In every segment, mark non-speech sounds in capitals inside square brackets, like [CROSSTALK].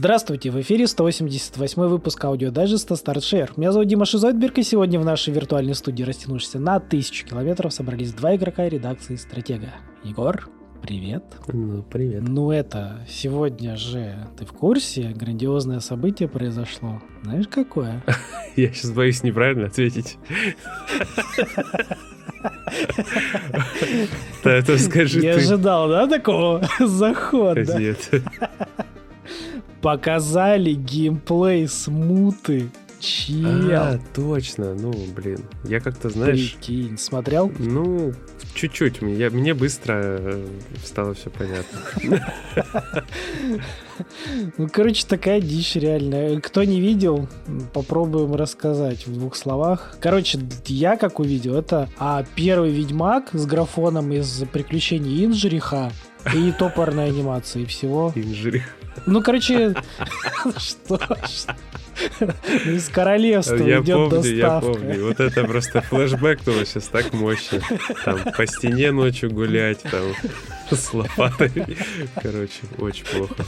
Здравствуйте, в эфире 188 выпуск аудиодайджеста Start + Share. Меня зовут Дима Шизойдберг, и сегодня в нашей виртуальной студии, растянувшейся на тысячу километров, собрались два игрока редакции «Стратега». Егор, привет. Ну, привет. Ну это, сегодня же, ты в курсе, грандиозное событие произошло. Знаешь, какое? [LAUGHS] Я сейчас боюсь неправильно ответить. [LAUGHS] Это скажи Не ожидал, да, такого [LAUGHS] захода? Нет. Показали геймплей смуты. Чел. А, точно. Ну, блин. Я как-то, знаешь... Прикинь, смотрел? Ну, чуть-чуть. Мне, мне быстро э, стало все понятно. Ну, короче, такая дичь реально. Кто не видел, попробуем рассказать в двух словах. Короче, я как увидел, это а, первый Ведьмак с графоном из приключений Инжериха и топорной анимации всего. Инжерих. Ну, короче, [LAUGHS] что? Из королевства я идет помню, доставка. Я помню, вот это просто флешбэкнуло сейчас так мощно. Там по стене ночью гулять, там [LAUGHS] с лопатой. Короче, очень плохо.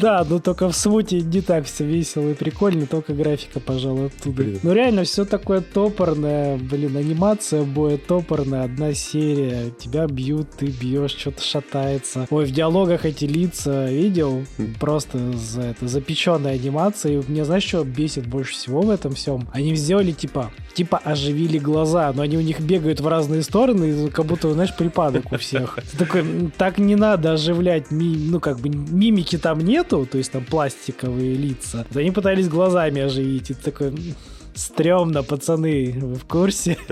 Да, но только в смуте не так все весело и прикольно, только графика, пожалуй, оттуда. Блин. Ну реально, все такое топорное, блин, анимация боя топорная, одна серия, тебя бьют, ты бьешь, что-то шатается. Ой, в диалогах эти лица видел? Просто за это, запеченная анимация, и мне знаешь, что бесит больше всего в этом всем? Они сделали типа, типа оживили глаза, но они у них бегают в разные стороны, как будто, знаешь, припадок у всех. [LAUGHS] Ты такой, «М, так не надо оживлять, ми- ну как бы мимики там нету, то есть там пластиковые лица. Они пытались глазами оживить, и ты такой, «М, стрёмно, пацаны, вы в курсе? [LAUGHS]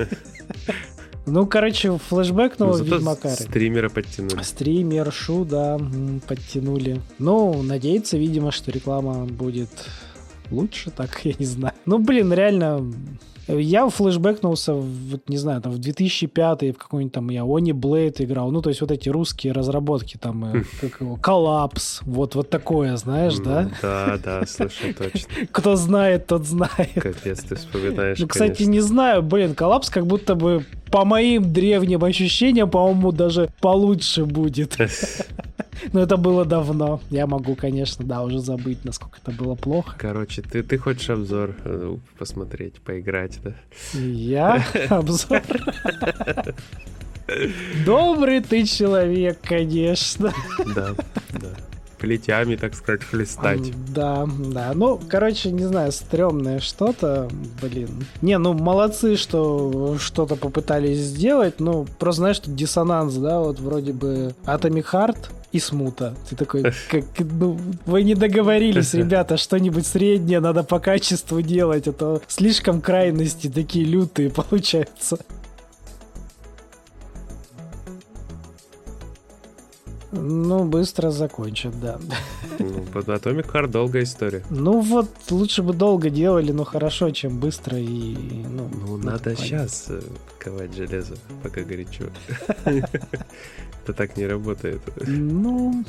Ну, короче, флешбэк Ну, нового зато Ведьмака. стримера подтянули. Стримершу, да, подтянули. Ну, надеяться, видимо, что реклама будет лучше, так, я не знаю. Ну, блин, реально, я флешбэкнулся, вот, не знаю, там в 2005 в какой-нибудь там я Они Блейд играл, ну, то есть вот эти русские разработки, там, э, [LAUGHS] как его, Коллапс, вот, вот такое, знаешь, да? Ну, Да, да, слушай, точно. [LAUGHS] Кто знает, тот знает. Капец, ты вспоминаешь, Ну, кстати, не знаю, блин, коллапс как будто бы по моим древним ощущениям, по-моему, даже получше будет. [LAUGHS] Но это было давно. Я могу, конечно, да, уже забыть, насколько это было плохо. Короче, ты, ты хочешь обзор э, посмотреть, поиграть, да? Я обзор. Добрый ты человек, конечно. Да, да. Плетями, так сказать, хлестать. Да, да. Ну, короче, не знаю, стрёмное что-то, блин. Не, ну, молодцы, что что-то попытались сделать, ну, просто знаешь, тут диссонанс, да, вот вроде бы Atomic Heart и смута. Ты такой, как, ну, вы не договорились, ребята, что-нибудь среднее надо по качеству делать, а то слишком крайности такие лютые [LAUGHS] получаются. Ну, быстро закончат, да. Ну, Atomic Heart долгая история. Ну вот, лучше бы долго делали, но хорошо, чем быстро и... Ну, Ну, надо понятно. сейчас ковать железо, пока горячо. [LAUGHS] Это так не работает. Ну,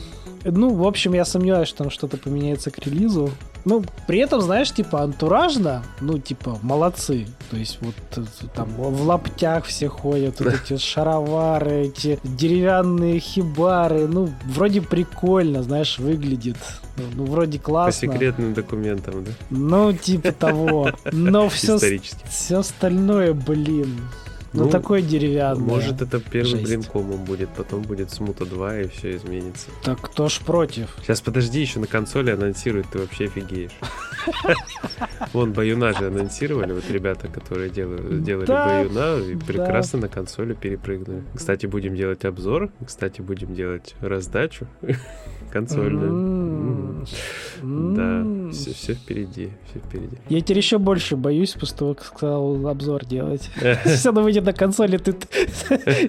ну, в общем, я сомневаюсь, что там что-то поменяется к релизу. Ну, при этом, знаешь, типа, антуражно, ну, типа, молодцы. То есть вот э, там в лаптях все ходят, вот эти шаровары, эти деревянные хибары. Ну, вроде прикольно, знаешь, выглядит. Ну, ну, вроде По классно. секретным документам, да? Ну, типа того. Но [LAUGHS] все, все остальное, блин. Ну, Ну, такое деревянное. Может, это первый Жесть. блин комом будет, потом будет Смута 2, и все изменится. Так кто ж против? Сейчас подожди, еще на консоли анонсируют, ты вообще офигеешь. [LAUGHS] [LAUGHS] Вон Баюна же анонсировали, вот ребята, которые делали, делали Да, Баюна, и да. прекрасно на консоли перепрыгнули. Кстати, будем делать обзор, кстати, будем делать раздачу [LAUGHS] консольную. Да, все, все впереди, все впереди. Я теперь еще больше боюсь, после того, как сказал обзор делать. [LAUGHS] Если оно выйдет на консоли, ты...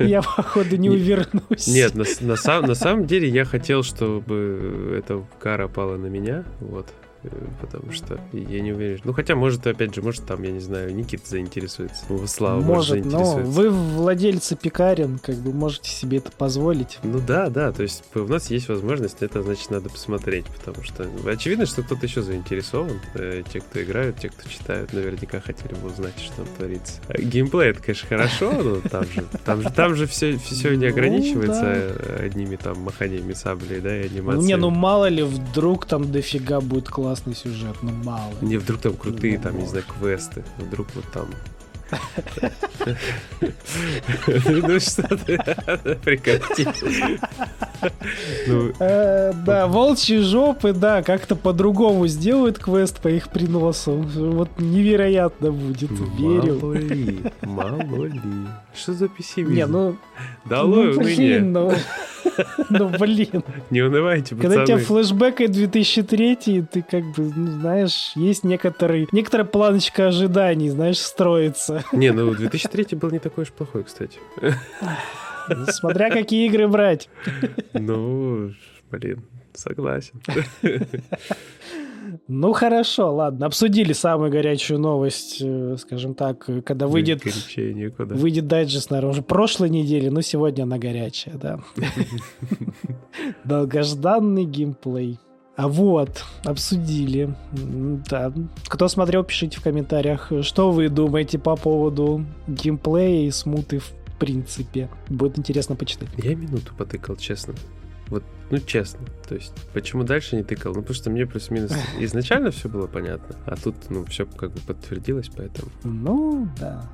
я, походу, не увернусь. Нет, на, с- на сам- на самом деле я хотел, чтобы эта кара пала на меня, вот. Э, потому что я не уверен. Ну, хотя, может, опять же, может, там, я не знаю, Никита заинтересуется. Ну, Слава может, может но вы владельцы пекарен, как бы можете себе это позволить. Ну да, да, то есть у нас есть возможность, это значит надо посмотреть, потому что очевидно, что кто-то еще заинтересован. Э, те, кто играют, те, кто читают, наверняка хотели бы узнать, что там творится. Геймплей, это, конечно, хорошо, но там же, там же, там же все, все не ну ограничивается ну, да. одними там маханиями саблей, да, и анимацией. Ну, не, ну мало ли, вдруг там дофига будет классный сюжет, ну мало. Не, вдруг там крутые, ну, там, не знаю, квесты, вдруг вот там ну что ты, прекрати. Ну. Э, да, волчьи жопы, да, как-то по-другому сделают квест по их приносу. Вот невероятно будет, верю. Мало ли, мало ли. Что за пессимизм? Не, ну... Долой ну, уныние. Ну, ну, блин. Не унывайте, пацаны. Когда тебя флешбэк 2003, ты как бы, ну, знаешь, есть некоторый, некоторая планочка ожиданий, знаешь, строится. Не, ну 2003 был не такой уж плохой, кстати. Смотря какие игры брать. Ну, блин, согласен. Ну хорошо, ладно. Обсудили самую горячую новость, э, скажем так, когда выйдет, выйдет дайджест, наверное, уже прошлой недели, но сегодня она горячая, да. [LAUGHS] Долгожданный геймплей. А вот, обсудили. Да. Кто смотрел, пишите в комментариях, что вы думаете по поводу геймплея и смуты в принципе. Будет интересно почитать. Я минуту потыкал, честно. Вот, ну, честно. То есть, почему дальше не тыкал? Ну, потому что мне плюс-минус [LAUGHS] изначально все было понятно, а тут, ну, все как бы подтвердилось, поэтому... Ну, да.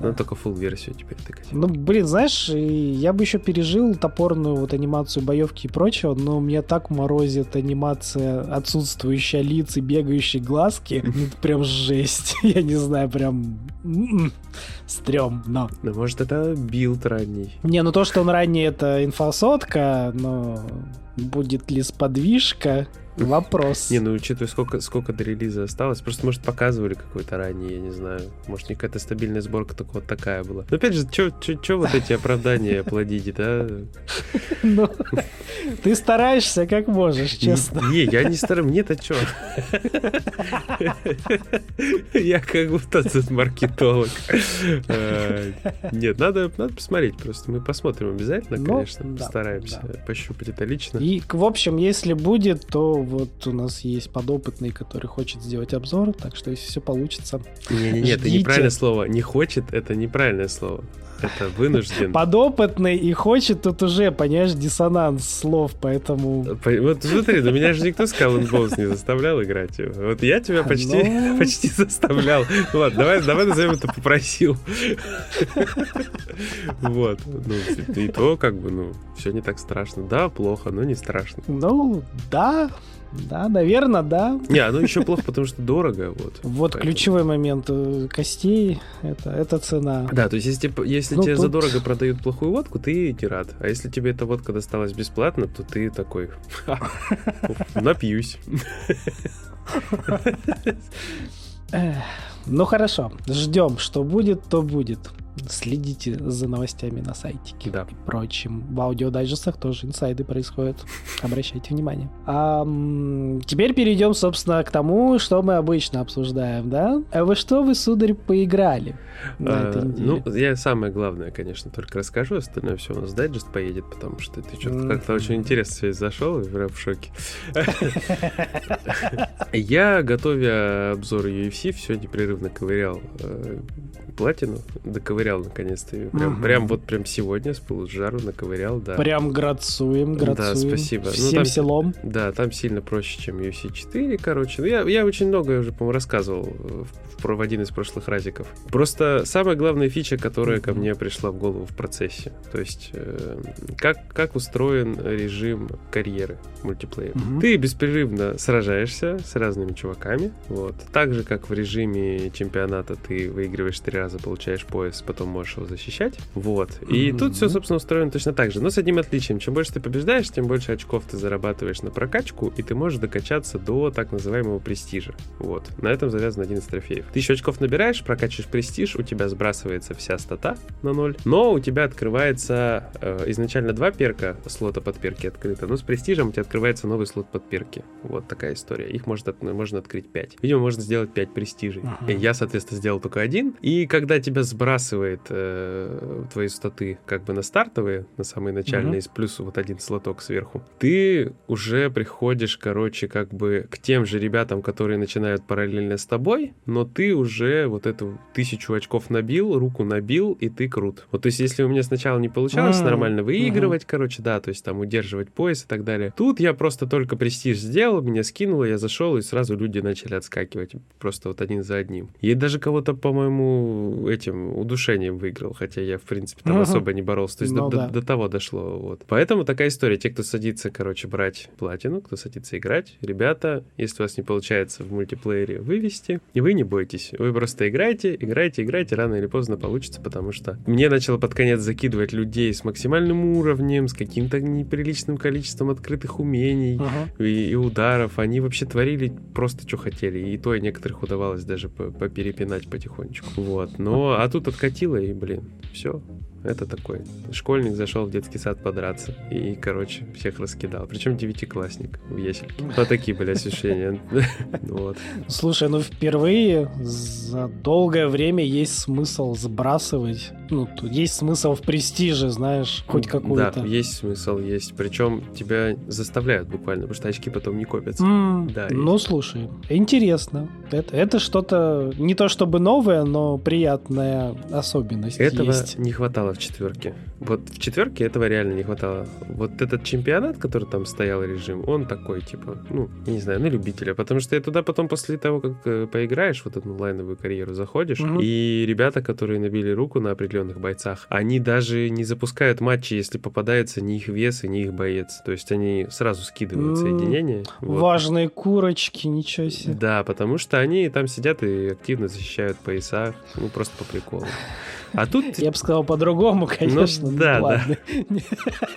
Да. Ну, только full версию теперь тыкать. Ну, блин, знаешь, я бы еще пережил топорную вот анимацию боевки и прочего, но мне так морозит анимация отсутствующая лиц и бегающие глазки. [LAUGHS] Ну, прям жесть. [LAUGHS] Я не знаю, прям м-м, стрём, но... Ну, может, это билд ранний. Не, ну то, что он ранний, это инфа сотка, но будет ли сподвижка, Вопрос. Не, ну учитывая, сколько, сколько до релиза осталось, просто, может, показывали какой-то ранее, я не знаю. Может, не какая-то стабильная сборка только вот такая была. Но опять же, что вот эти оправдания плодите, да? Ну, ты стараешься как можешь, честно. Не, я не стараюсь, мне-то что? Я как будто тут маркетолог. Э, нет, надо, надо посмотреть просто. Мы посмотрим обязательно, ну, конечно. Постараемся пощупать это лично. И, в общем, если будет, то вот у нас есть подопытный, который хочет сделать обзор, так что если все получится... Не-не-не, это неправильное слово. Не хочет, это неправильное слово. Это вынужден. Подопытный и хочет тут уже, понимаешь, диссонанс слов, поэтому... Вот смотри, ну меня же никто and Bones не заставлял играть. Вот я тебя почти, Но... Ну. [LAUGHS] почти заставлял. Ну ладно, давай, давай назовем это попросил. Вот. Ну, и то, как бы, ну, все не так страшно. Да, плохо, но не страшно. Ну, да, да, наверное, да. Не, оно еще плохо, потому что дорого. Вот, вот поэтому. ключевой момент э, костей это, это цена. Да, то есть если, если ну, тебе тут... задорого продают плохую водку, ты не рад. А если тебе эта водка досталась бесплатно, то ты такой напьюсь. Ну хорошо, ждем, что будет, то будет следите за новостями на сайтике да. и прочим. В аудиодайджестах тоже инсайды происходят. Обращайте внимание. А, теперь перейдем, собственно, к тому, что мы обычно обсуждаем, да? А вы что вы, сударь, поиграли на а, этой неделе? Ну, я самое главное, конечно, только расскажу. Остальное все у нас дайджест поедет, потому что ты что-то mm-hmm. как-то очень интересно связь зашел, и прям в шоке. [LAUGHS] Я, готовя обзор UFC, все непрерывно ковырял э, платину, доковырял наконец-то ее. Прям, угу. прям вот прям сегодня с жару наковырял, да. Прям грацуем, грацуем. Да, спасибо. Всем ну, там, селом. Да, там сильно проще, чем UFC 4, короче. Ну, я, я очень много уже, по-моему, рассказывал в, один из прошлых разиков. Просто самая главная фича, которая ко мне пришла в голову в процессе. То есть, э, как, как устроен режим карьеры мультиплеер. Угу. Ты беспрерывно сражаешься с разными чуваками. Вот. Так же, как в режиме чемпионата ты выигрываешь три раза, получаешь пояс, потом можешь его защищать. Вот. И mm-hmm. тут все, собственно, устроено точно так же. Но с одним отличием. Чем больше ты побеждаешь, тем больше очков ты зарабатываешь на прокачку, и ты можешь докачаться до так называемого престижа. Вот. На этом завязан один из трофеев. Тысячу очков набираешь, прокачиваешь престиж, у тебя сбрасывается вся стата на ноль, но у тебя открывается э, изначально два перка, слота под перки открыто, но с престижем у тебя открывается новый слот под перки. Вот такая история. Их может, от, можно открыть 5. Видимо, можно сделать 5 престижей. Ага. И я, соответственно, сделал только один. И когда тебя сбрасывает э, твои статы как бы на стартовые, на самые начальные, ага. плюс вот один слоток сверху, ты уже приходишь, короче, как бы к тем же ребятам, которые начинают параллельно с тобой, но ты уже вот эту тысячу очков набил, руку набил, и ты крут. Вот, то есть, если у меня сначала не получалось А-а-а. нормально выигрывать, ага. короче, да, то есть там удерживать пояс и так далее, тут я просто только престиж сделал, меня скинуло, я зашел, и сразу люди начали отскакивать, просто вот один за одним. И даже кого-то, по-моему, этим удушением выиграл, хотя я, в принципе, там ага. особо не боролся, то есть ну, до, да. до, до того дошло, вот. Поэтому такая история, те, кто садится, короче, брать платину, кто садится играть, ребята, если у вас не получается в мультиплеере вывести, и вы не бойтесь, вы просто играете, играете, играете, рано или поздно получится, потому что мне начало под конец закидывать людей с максимальным уровнем, с каким-то неприличным количеством открытых умений ага. и, и ударов. Они вообще творили просто, что хотели. И то и некоторых удавалось даже поперепинать потихонечку. Вот. Но, а тут откатило, и, блин, все. Это такой. Школьник зашел в детский сад подраться. И, короче, всех раскидал. Причем девятиклассник в ясельке. Вот такие были ощущения. [LAUGHS] Вот. Слушай, ну впервые за долгое время есть смысл сбрасывать. Ну, тут есть смысл в престиже, знаешь, хоть какой-то. Да, есть смысл, есть. Причем тебя заставляют буквально, потому что очки потом не копятся. Да, ну, слушай, интересно. Это, это что-то не то чтобы новое, но приятная особенность Этого есть. не хватало в четверке. Вот в четверке этого реально не хватало. Вот этот чемпионат, который там стоял режим, он такой, типа, ну, я не знаю, на любителя. Потому что я туда потом после того, как э, поиграешь, вот эту онлайновую карьеру заходишь, угу. и ребята, которые набили руку на определенных бойцах, они даже не запускают матчи, если попадается ни их вес и ни их боец. То есть они сразу скидывают соединение. Вот. Важные курочки, ничего себе. Да, потому что они там сидят и активно защищают пояса, ну, просто по приколу. А тут... Я бы сказал по-другому, ну конечно. Ну, да, ладно. да.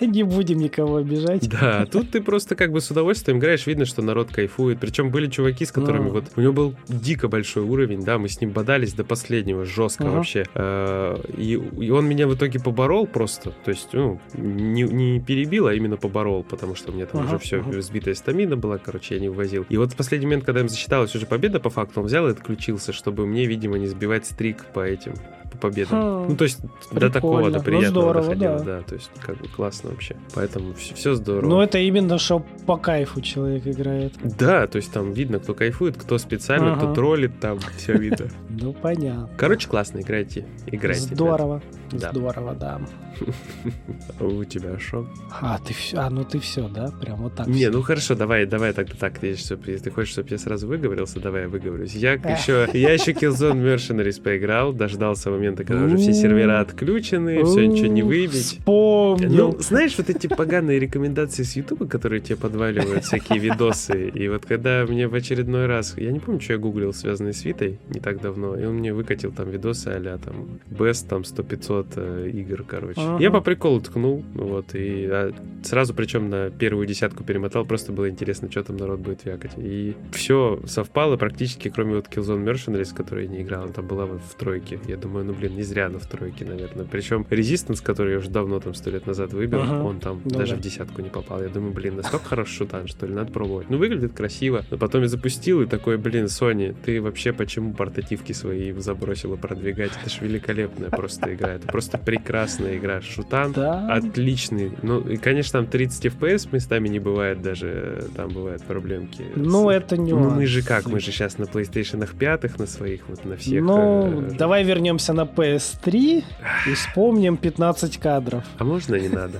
[LAUGHS] Не будем никого обижать. Да, тут ты просто как бы с удовольствием играешь, видно, что народ кайфует. Причем были чуваки, с которыми ну. вот... У него был дико большой уровень, да, мы с ним бодались до последнего, жестко вообще. А, и, и он меня в итоге поборол просто. То есть, ну, не, не перебил, а именно поборол, потому что у меня там уже все uh-huh. сбитая стамина была, короче, я не ввозил. И вот в последний момент, когда им засчиталась уже победа, по факту, он взял и отключился, чтобы мне, видимо, не сбивать стрик по этим по победам. Хм, ну, то есть прикольно. до такого, до приятного ну, здорово, доходило, да. да. То есть, как бы классно вообще. Поэтому все, все здорово. Ну, это именно, что по кайфу человек играет. Да, то есть там видно, кто кайфует, кто специально, ага. кто троллит, там все видно. [LAUGHS] Ну, понятно. Короче, классно, играйте. Играйте. Здорово. Здорово, да. [LAUGHS] У тебя что? А, ты все, а, ну ты все, да? Прям вот так. Не, ну хорошо, давай, давай тогда так. Если ты хочешь, чтобы я сразу выговорился, давай я выговорюсь. Я еще, я еще Killzone Mercenaries поиграл, дождался момента, когда уже все сервера отключены, все ничего не выбить. Вспомнил. Ну, знаешь, вот эти поганые рекомендации с Ютуба, которые тебе подваливают всякие видосы, и вот когда мне в очередной раз, я не помню, что я гуглил, связанный с Витой, не так давно, и он мне выкатил там видосы а там Best, там 100-500 э, игр, короче. Ага. Я по приколу ткнул, вот, и а, сразу причем на первую десятку перемотал, просто было интересно, что там народ будет вякать. И все совпало практически, кроме вот Killzone Mercenaries, который я не играл, она там была вот в тройке. Я думаю, ну, блин, не зря она в тройке, наверное. Причем Resistance, который я уже давно там сто лет назад выбил, ага. он там ну, даже да. в десятку не попал. Я думаю, блин, настолько хороший шутан, что ли, надо пробовать. Ну, выглядит красиво. Но потом я запустил и такой, блин, Sony, ты вообще почему портативки свои забросила продвигать? Это ж великолепная просто игра. Это просто прекрасная игра. Шутан да. отличный. Ну, и, конечно, там 30 FPS местами не бывает даже. Там бывают проблемки. Ну, с... это не Ну, мы же как? Мы же сейчас на PlayStation 5 на своих, вот на всех. Ну, э... давай вернемся на PS3 и вспомним 15 кадров. А можно не надо?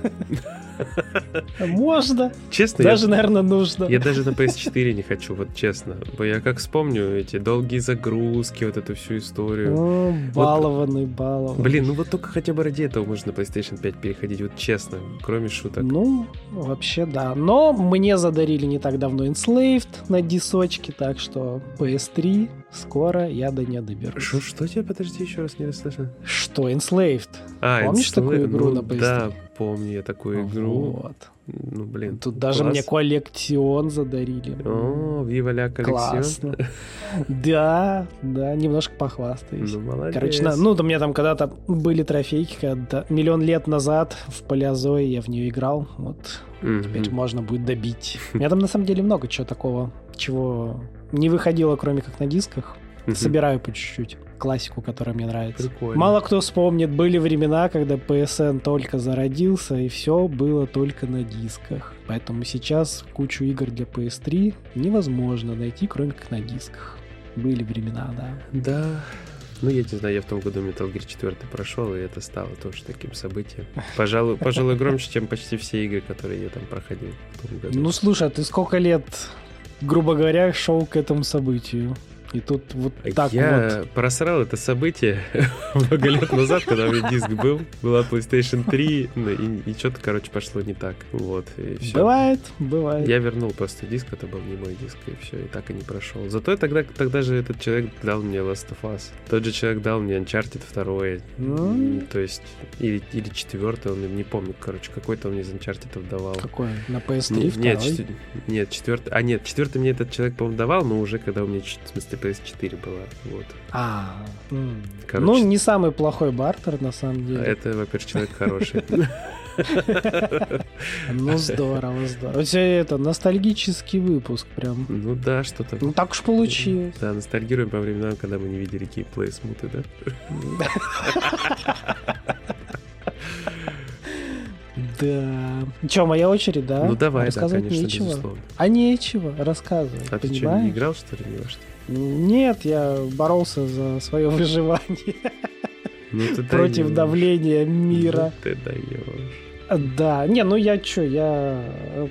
Можно. Честно? Даже, я, наверное, нужно. Я даже на PS4 не хочу, вот честно. Я как вспомню эти долгие загрузки, вот эту всю историю. О, балованный, вот, балованный. Блин, ну вот только хотя бы ради этого можно на PlayStation 5 переходить, вот честно, кроме шуток. Ну, вообще да. Но мне задарили не так давно Enslaved на дисочке, так что PS3 скоро я до нее доберусь. Что, что тебе, подожди, еще раз не расслышал? Что, Enslaved? А, Помнишь Enslaved? такую игру ну, на PS3? Да, помню я такую игру. Вот. Ну, блин. Тут даже класс. мне коллекцион задарили. О, Viva la Классно. коллекцион. [LAUGHS] Да, да, немножко похвастаюсь. Ну, молодец. Короче, на- ну, у меня там когда-то были трофейки, когда миллион лет назад в Палеозое я в нее играл. Вот Мгм. теперь можно будет добить. У меня там на самом деле много чего такого, чего не выходило, кроме как на дисках. Мгм. Собираю по чуть-чуть классику, которая мне нравится. Прикольно. Мало кто вспомнит, были времена, когда PSN только зародился, и все было только на дисках. Поэтому сейчас кучу игр для PS3 невозможно найти, кроме как на дисках. Были времена, да. Да. Ну, я не знаю, я в том году Metal Gear 4 прошел, и это стало тоже таким событием. Пожалуй, пожалуй, громче, чем почти все игры, которые я там проходил в том году. Ну слушай, а ты сколько лет, грубо говоря, шел к этому событию? И тут вот так я вот. просрал это событие [LAUGHS] много лет назад, когда у меня диск был. Была PlayStation 3, ну, и, и что-то, короче, пошло не так. Вот, и все. Бывает, бывает. Я вернул просто диск, это был не мой диск, и все, и так и не прошел. Зато тогда, тогда же этот человек дал мне Last of Us. Тот же человек дал мне Uncharted 2. Ну. То есть, или, или четвертый, он не помню, короче, какой-то он мне из Uncharted давал. Какой? На PS3 Не- нет, четвер- нет, четвертый. А нет, четвертый мне этот человек, по-моему, давал, но уже когда у меня, в смысле, PS4 была. Вот. А. Короче, ну не самый плохой бартер на самом деле. Это, во-первых, человек хороший. [LAUGHS] Ну здорово, здорово. У тебя это ностальгический выпуск прям. Ну да, что-то. Ну так уж получилось. Да, ностальгируем по временам, когда мы не видели геймплей смуты, да? Да. Че, моя очередь, да? Ну давай, да, конечно, нечего. безусловно. А нечего рассказывать, А ты что, понимаешь? не играл, что ли, ни во что? Нет, я боролся за свое выживание Ну ты против даёшь. давления мира. Ну ты даешь. Да, не, ну я что, я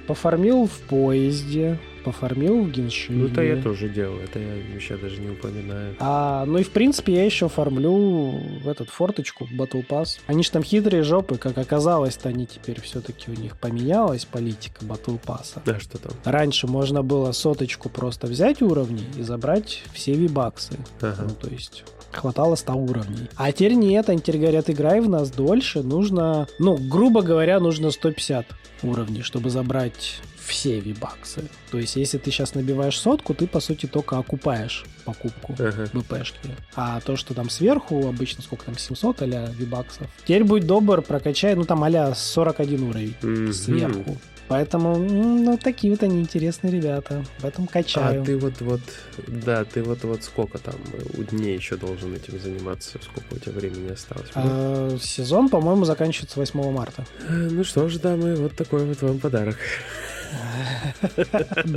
пофармил в поезде, пофармил в Геншине. Ну это я тоже делал, это я еще даже не упоминаю. А, ну и в принципе я еще фармлю в этот форточку, Battle Pass. Они же там хитрые жопы, как оказалось-то они теперь все-таки у них поменялась политика Battle Pass. Да, что там? Раньше можно было соточку просто взять уровни и забрать все вибаксы. Ага. Ну, то есть хватало 100 уровней. А теперь нет, они теперь говорят, играй в нас дольше, нужно, ну, грубо говоря, нужно 150 уровней, чтобы забрать все вибаксы. То есть, если ты сейчас набиваешь сотку, ты, по сути, только окупаешь покупку. БПшки. А то, что там сверху, обычно сколько там, 700 а вибаксов, теперь будь добр, прокачай, ну, там а 41 уровень Мгм. сверху. Поэтому, ну, такие вот они интересные ребята. В этом качаю. А ты вот вот, да, ты вот вот сколько там э, дней еще должен этим заниматься, сколько у тебя времени осталось? А, сезон, по-моему, заканчивается 8 марта. Ну что ж, дамы, вот такой вот вам подарок.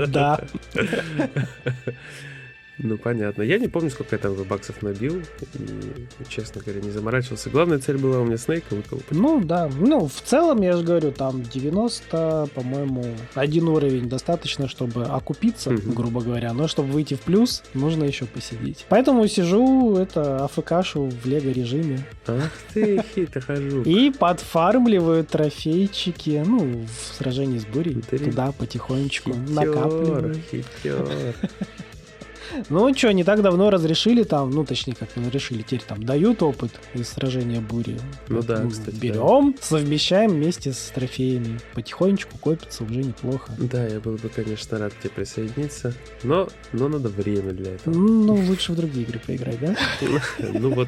Да. [LAUGHS] Ну, понятно. Я не помню, сколько я там баксов набил. И, честно говоря, не заморачивался. Главная цель была у меня Снейка выколупать. Ну, да. Ну, в целом, я же говорю, там 90, по-моему, один уровень достаточно, чтобы окупиться, Мгм. грубо говоря. Но чтобы выйти в плюс, нужно еще посидеть. Поэтому сижу, это, АФКшу в лего-режиме. Ах ты, хитро хожу. И подфармливаю трофейчики, ну, в сражении с бурей. Туда потихонечку Хитер, накапливаю. хитер. Ну что, не так давно разрешили там, ну точнее как разрешили, теперь там дают опыт из сражения бури. Ну да, кстати, Берем, совмещаем вместе с трофеями. Потихонечку копится, уже неплохо. Да, я был бы, конечно, рад тебе присоединиться, но, но надо время для этого. Ну, лучше в другие игры поиграть, да? [LAUGHS] Ну вот,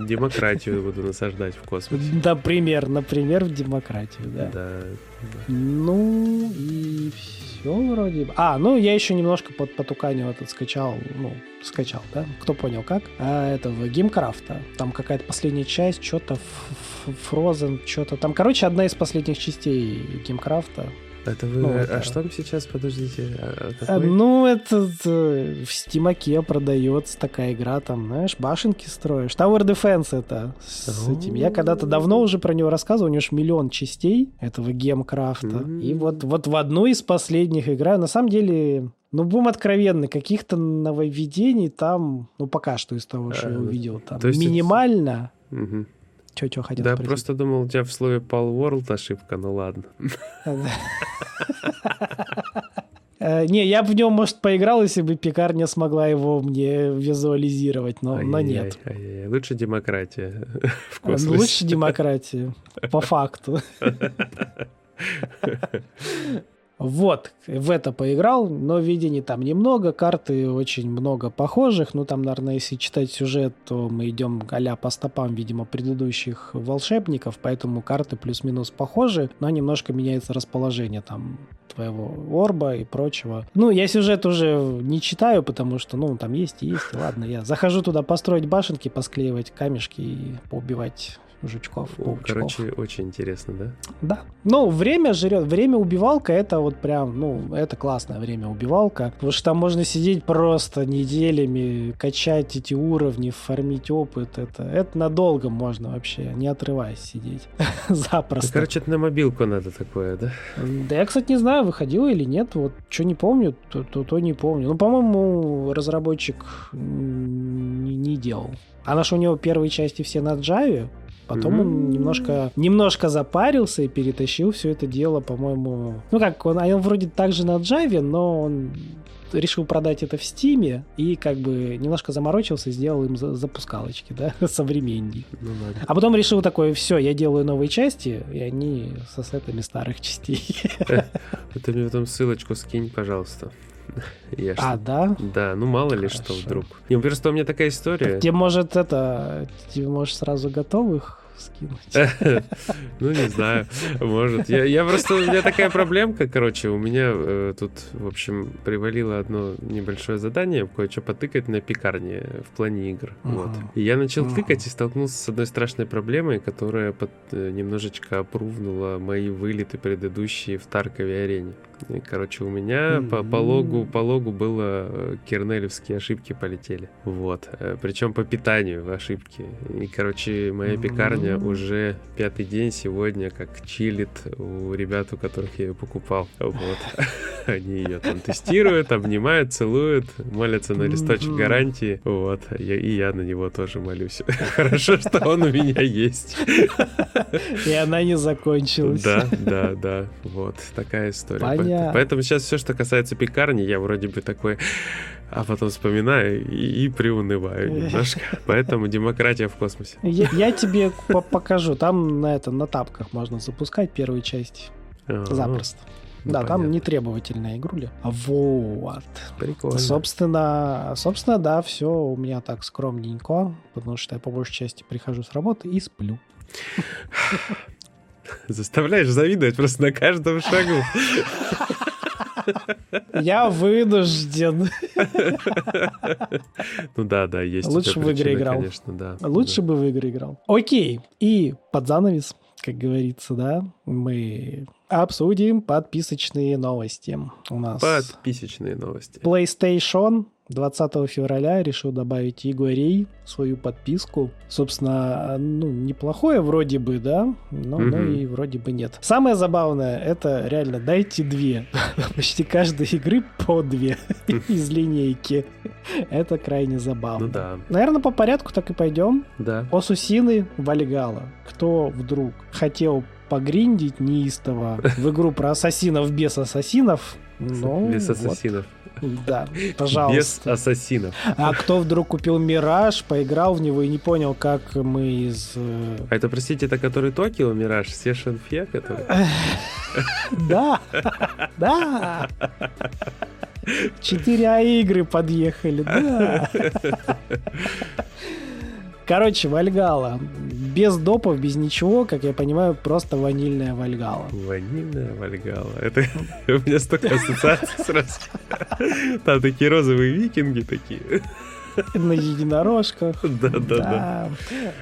демократию буду насаждать в космосе. Например, например, в демократию, да. Да. Ну, и все вроде бы. А, ну, я еще немножко под потуканил этот скачал, ну, скачал, да? Кто понял, как? А, этого Геймкрафта. Там какая-то последняя часть, что-то Frozen, что-то там. Короче, одна из последних частей Геймкрафта. Это вы... Ну, а это- что там сейчас, подождите? а, А, какой? ну, это э, в Стимаке продается такая игра, там, знаешь, башенки строишь. Tower Defense это с этим. Я когда-то давно уже про него рассказывал, у него ж миллион частей этого гемкрафта. И вот, вот в одну из последних игра, на самом деле, ну, будем откровенны, каких-то нововведений там, ну, пока что из того, что А, я ну, увидел, там это- минимально. Че-че хотел Да, спросить? просто думал, у тебя в слове Pal World ошибка, ну ладно. [LAUGHS] Э, не, я бы в нем, может, поиграл, если бы пекарня смогла его мне визуализировать, но, но нет. Лучше демократия [LAUGHS] в Ну, космосе. Лучше демократия, по факту. [LAUGHS] Вот, в это поиграл, но видений там немного, карты очень много похожих. Ну, там, наверное, если читать сюжет, то мы идем а по стопам, видимо, предыдущих волшебников, поэтому карты плюс-минус похожи, но немножко меняется расположение там твоего орба и прочего. Ну, я сюжет уже не читаю, потому что, ну, там есть и есть. Ладно, я захожу туда построить башенки, посклеивать камешки и поубивать жучков, паучков. Короче, очень интересно, да? Да. Ну, время жрет. Время убивалка это вот прям, ну, это классное время убивалка. Потому что там можно сидеть просто неделями, качать эти уровни, фармить опыт. Это, это надолго можно вообще, не отрываясь сидеть. [LAUGHS] Ну, Запросто. короче, это на мобилку надо такое, да? Да я, кстати, не знаю, выходил или нет. Вот что не помню, то, то, то не помню. Ну, по-моему, разработчик не, не делал. Она же у него первые части все на Java, Потом он М. немножко, немножко запарился и перетащил все это дело, по-моему... Ну как, он, а он вроде также на Java, но он решил продать это в Стиме и как бы немножко заморочился, сделал им за- запускалочки, да, [LAUGHS] современней. Ну ладно. А потом решил такой, все, я делаю новые части, и они со сетами старых частей. [LAUGHS] Ты мне потом ссылочку скинь, пожалуйста. [LAUGHS] Я А, да? Да, ну мало ли что Хорошо. вдруг. Не, ну, просто у меня такая история. Тебе может это, тебе можешь сразу готовых скинуть? [LAUGHS] Ну, не знаю, может. Я, я просто, у меня такая проблемка, короче, у меня э, тут, в общем, привалило одно небольшое задание, кое-что потыкать на пекарне в плане игр. Вот. И я начал тыкать и столкнулся с одной страшной проблемой, которая под- э, немножечко опрувнула мои вылеты предыдущие в Таркове арене. И, короче, у меня по, по логу, по логу было э, кернелевские ошибки полетели. Вот. Причем по питанию ошибки. И, короче, моя пекарня М. уже пятый день сегодня как чилит у ребят, у которых я ее покупал. Вот. [LAUGHS] Они ее там тестируют, обнимают, целуют, молятся на листочек гарантии. Вот. Я- И я на него тоже молюсь. [LAUGHS] Хорошо, что он у меня есть. [LAUGHS] И она не закончилась. Да, да, да. Вот такая история. Понятно. Поэтому сейчас все, что касается пекарни, я вроде бы такой, а потом вспоминаю и, и приунываю немножко. Поэтому демократия в космосе. Я, я тебе по- покажу. Там на это на тапках можно запускать первую часть. Ага, Запросто. ну, да, там понятно. не требовательная игруля. Вот. Прикольно. Собственно, собственно, да, все у меня так скромненько, потому что я по большей части прихожу с работы и сплю. Заставляешь завидовать просто на каждом шагу. [LAUGHS] Я вынужден. Ну да, да, есть. Лучше тебя в причина, играл. Конечно, да. Лучше бы в игры играл. Окей. И под занавес, как говорится, да, мы обсудим подписочные новости. У нас. Подписочные новости. PlayStation 20 февраля решил добавить Игорей свою подписку. Собственно, ну, неплохое вроде бы, да, но, но Мгм. и вроде бы нет. Самое забавное, это реально дайте две. [LAUGHS] Почти каждой игры по две [LAUGHS] из линейки. Это крайне забавно. Ну да, Наверное, по порядку так и пойдем. да. Осусины Вальгала. Кто вдруг хотел погриндить неистово в игру про ассасинов без ассасинов, ну, Без вот, ассасинов. да, Без пожалуйста. ассасинов. А кто вдруг купил Мираж, поиграл в него и не понял, как мы из... э, А это, простите, это который Токио Мираж, Сешен Фе, который... [LAUGHS] Да, да. 4А игры подъехали, да. [LAUGHS] Короче, Вальгала. Без допов, без ничего, как я понимаю, просто ванильная Вальгала. Ванильная Вальгала. Это у меня столько ассоциаций сразу. Там такие розовые викинги такие. На единорожках. Да-да-да.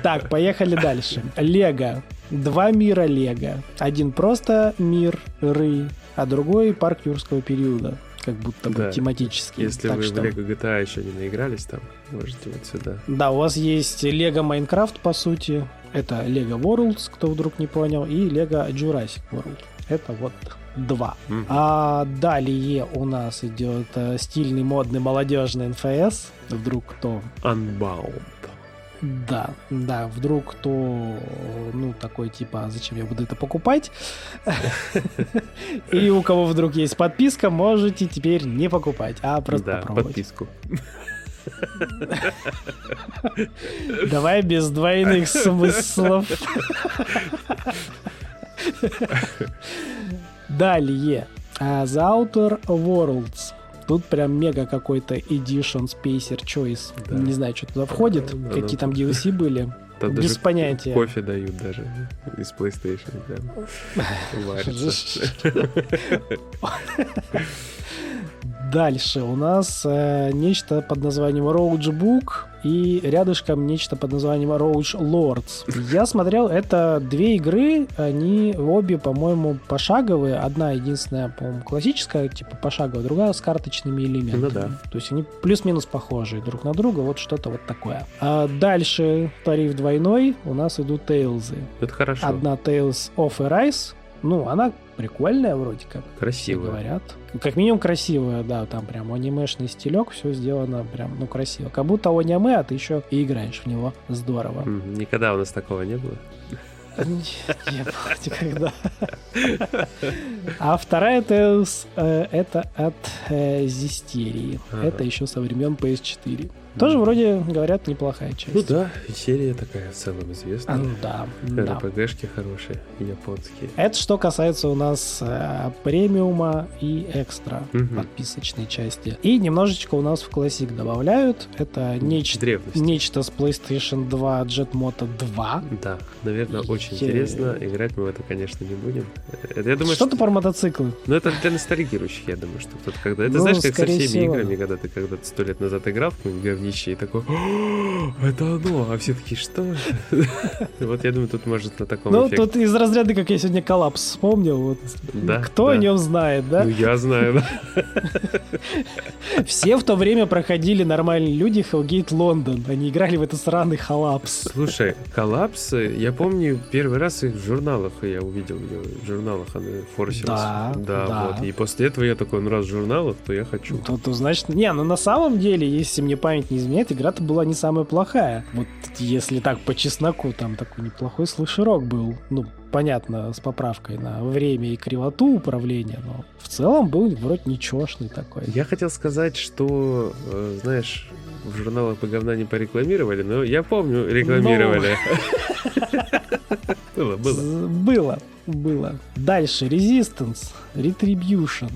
Так, поехали дальше. Лего. Два мира Лего. Один просто мир Ры, а другой парк юрского периода. Как будто бы Да. тематический. Если Так вы что- в Lego GTA еще не наигрались там, можете вот сюда. Да, у вас есть Лего Майнкрафт, по сути. Это Лего Worlds, кто вдруг не понял, и Лего Jurassic World. Это вот два. Мгм. А далее у нас идет э, стильный, модный, молодежный НФС. Вдруг кто? Unbound. Да, да, вдруг кто, ну, такой типа, «А зачем я буду это покупать? И у кого вдруг есть подписка, можете теперь не покупать, а просто попробовать. подписку. Давай без двойных смыслов. Далее. А, The Outer Worlds. Тут прям мега какой-то Edition Spacer Choice. Да. Не знаю, что туда входит. Да, Какие да. там DLC были. Там Без даже понятия. Кофе дают даже из PlayStation. Дальше у нас э, нечто под названием Roach Book и рядышком нечто под названием Roach Lords. Я смотрел, это две игры, они обе, по-моему, пошаговые. Одна единственная, по-моему, классическая, типа пошаговая, другая с карточными элементами. Ну да. То есть они плюс-минус похожие друг на друга, вот что-то вот такое. А дальше тариф двойной, у нас идут Тейлзы. Это хорошо. Одна Tales of Arise, ну, она прикольная вроде как. Все Красиво. говорят. Как минимум красивая, да, там прям анимешный стилек, все сделано прям, ну, красиво. Как будто аниме, а ты еще и играешь в него. Здорово. Никогда у нас такого не было. Не не было никогда. А вторая Tales э, это от э, Зистерии. Это еще со времен PS4. Тоже вроде, говорят, неплохая часть. Ну да, и серия такая в целом А, известная. ну да, да. РПГшки хорошие, японские. Это что касается у нас э, премиума и экстра Мгм. подписочной части. И немножечко у нас в классик добавляют. Это нечто, Древность. нечто с PlayStation 2 Jet Moto 2. Да, наверное, очень Я- интересно. Играть мы в это, конечно, не будем. Это, я думаю, Что-то что... про мотоциклы. Ну, это для ностальгирующих, я думаю, что кто-то когда... Это Ну, знаешь, как со всеми всего. играми, когда ты когда-то сто лет назад играл какое-нибудь говнище и такой, «О, это оно, а все такие, что это?» [LAUGHS] Вот я думаю, тут может на таком Ну, тут из разряда, как я сегодня коллапс вспомнил. Вот. Да, Кто о нем знает, да? Ну, я знаю, да. [LAUGHS] Все в то время проходили нормальные люди Hellgate Лондон. Они играли в этот сраный коллапс. Слушай, коллапсы, я помню, первый раз их в журналах я увидел в журналах она форсилась. Да, да. вот. И после этого я такой, ну раз в журналах, то я хочу. То, то значит, не, ну на самом деле, если мне память не изменяет, игра-то была не самая плохая. Вот если так по чесноку, там такой неплохой слэшерок был. Ну, понятно, с поправкой на время и кривоту управления, но в целом был вроде ничегошный такой. Я хотел сказать, что, э, знаешь, в журналах по говна не порекламировали, но я помню, рекламировали. [LAUGHS] Было, было. Было, было. Дальше Resistance, Retribution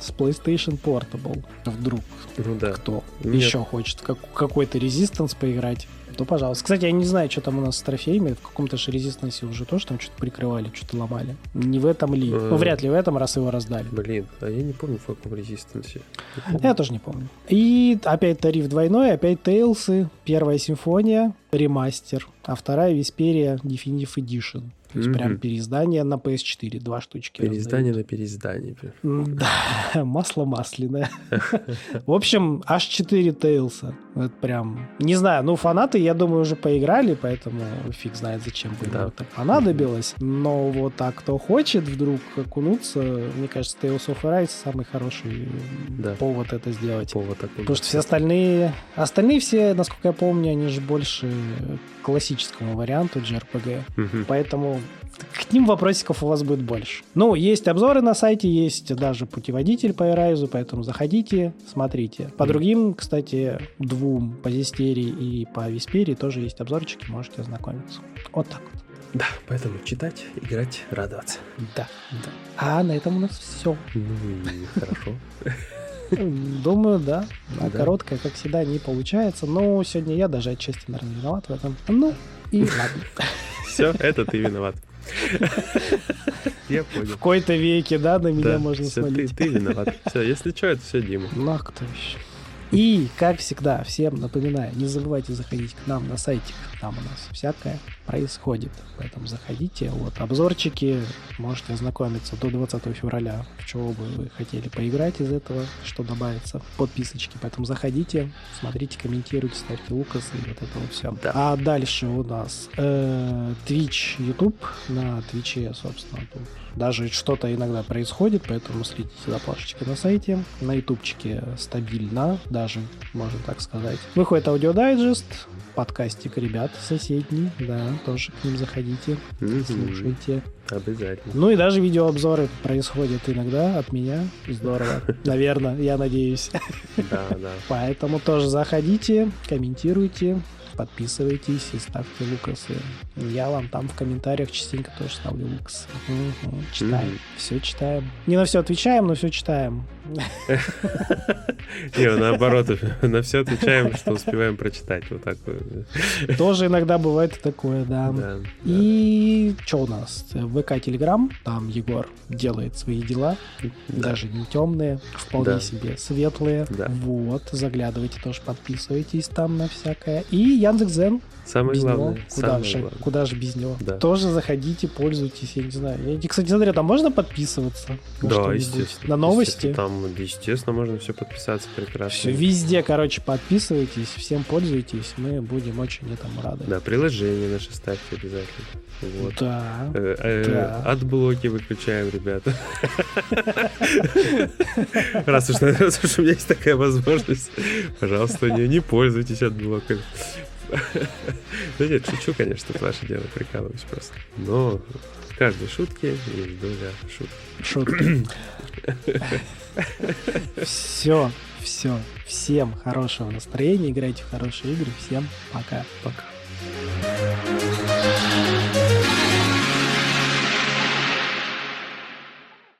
с PlayStation Portable. Вдруг Ну да. кто Нет. еще хочет как- какой-то Resistance поиграть, то пожалуйста. Кстати, я не знаю, что там у нас с трофеями. В каком-то же Resistance уже тоже там что-то прикрывали, что-то ломали. Не в этом ли? Э. Ну, вряд ли в этом, раз его раздали. Блин, а я не помню, в каком помню. Я тоже не помню. И опять тариф двойной, опять Тейлсы, первая симфония, ремастер, а вторая Висперия Definitive Edition. То есть прям переиздание на PS4, два штучки. Переиздание на переиздание. Да, [LAUGHS] масло масляное. [LAUGHS] В общем, аж 4 Тейлса. Это прям... Не знаю, ну фанаты, я думаю, уже поиграли, поэтому фиг знает, зачем бы Да. это понадобилось. Но вот а кто хочет вдруг окунуться, мне кажется, Tales of Arise самый хороший Да. повод это сделать. Повод такой. Потому что все остальные... Остальные все, насколько я помню, они же больше классическому варианту JRPG. Мгм. Поэтому к ним вопросиков у вас будет больше. Ну, есть обзоры на сайте, есть даже путеводитель по Эрайзу, поэтому заходите, смотрите. По другим, кстати, двум, по Зистерии и по Висперии, тоже есть обзорчики, можете ознакомиться. Вот так вот. Да, поэтому читать, играть, радоваться. Да, да. А на этом у нас все. Ну хорошо. Думаю, да. А Да. Короткая, как всегда, не получается. Но сегодня я даже отчасти, наверное, виноват в этом. Ну, и ладно. Все, это ты виноват. Я В понял. какой-то веке, да, на меня Да, можно всё, ты, свалить. ты виноват. Все, если что, это все Дима. Ну, а кто еще? И, как всегда, всем напоминаю, не забывайте заходить к нам на сайтик. Там у нас всякое происходит. Поэтому заходите. Вот обзорчики. Можете ознакомиться до 20 февраля, в чего бы вы хотели поиграть из этого, что добавится. Подписочки. Поэтому заходите, смотрите, комментируйте, ставьте лукасы и вот это вот все. Да. А дальше у нас э, Twitch, YouTube. На Твиче, собственно, тут даже что-то иногда происходит, поэтому следите за плашечкой на сайте. На ютубчике стабильно, даже, можно так сказать. Выходит аудиодайджест, подкастик ребят соседний, да, тоже к ним заходите, слушайте. Обязательно. Ну и даже видеообзоры происходят иногда от меня. Здорово. [LAUGHS] Наверное, я надеюсь. Да, да. Поэтому тоже заходите, комментируйте, подписывайтесь и ставьте лукасы. Я вам там в комментариях частенько тоже ставлю лукасы. Угу, читаем. Угу. Все читаем. Не на все отвечаем, но все читаем. [LAUGHS] Не, наоборот, [LAUGHS] на все отвечаем, что успеваем прочитать. Вот так. [LAUGHS] Тоже иногда бывает такое, да. И что у нас? ВК Телеграм, там Егор делает свои дела, даже не темные, вполне себе светлые. Вот, заглядывайте тоже, подписывайтесь там на всякое. И Яндекс.Зен. Самое без главное. Него. Куда, самое же, главное. куда же без него? Да. Тоже заходите, пользуйтесь, я не знаю. Я, кстати, смотрю, там можно подписываться? На да, естественно. На новости? Естественно, там, естественно, можно все подписаться прекрасно. Все, везде, короче, подписывайтесь, всем пользуйтесь, мы будем очень этому рады. Да, приложение наше ставьте обязательно. Вот. Да. Э, э, да. Adblock и выключаем, ребята. Раз уж, у меня есть такая возможность, пожалуйста, не, пользуйтесь adblock ами. Да нет, шучу, конечно, это ваше дело, прикалываюсь просто. Но в каждой шутке есть доля шутки. Шутки. [CLEARS THROAT] Все, все. Всем хорошего настроения, играйте в хорошие игры. Всем пока. Пока.